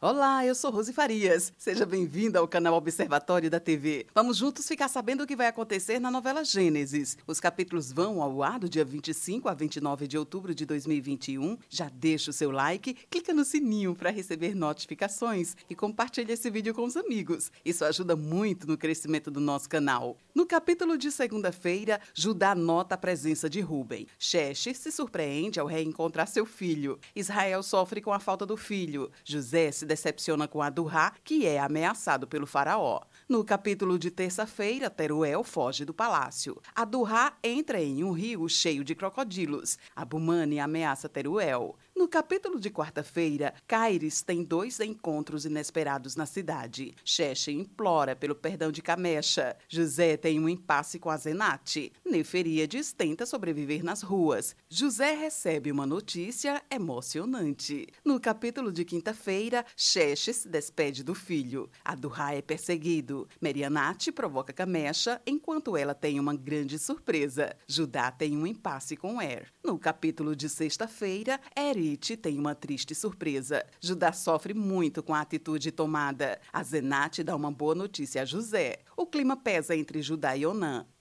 Olá, eu sou Rose Farias. Seja bem-vinda ao canal Observatório da TV. Vamos juntos ficar sabendo o que vai acontecer na novela Gênesis. Os capítulos vão ao ar do dia 25 a 29 de outubro de 2021. Já deixa o seu like, clica no sininho para receber notificações e compartilhe esse vídeo com os amigos. Isso ajuda muito no crescimento do nosso canal. No capítulo de segunda-feira, Judá nota a presença de Rubem. Xexe se surpreende ao reencontrar seu filho. Israel sofre com a falta do filho. José se decepciona com Adurá, que é ameaçado pelo faraó. No capítulo de terça-feira, Teruel foge do palácio. Adurá entra em um rio cheio de crocodilos. Abumane ameaça Teruel. No capítulo de quarta-feira, Caires tem dois encontros inesperados na cidade. Xexe implora pelo perdão de Camecha. José tem um impasse com a Zenate. Neferíades tenta sobreviver nas ruas. José recebe uma notícia emocionante. No capítulo de quinta-feira, Xexe se despede do filho. Adurra é perseguido. Merianate provoca Camecha, enquanto ela tem uma grande surpresa. Judá tem um impasse com Er. No capítulo de sexta-feira, Eri tem uma triste surpresa. Judá sofre muito com a atitude tomada. A Zenate dá uma boa notícia a José. O clima pesa entre Judá e Onã.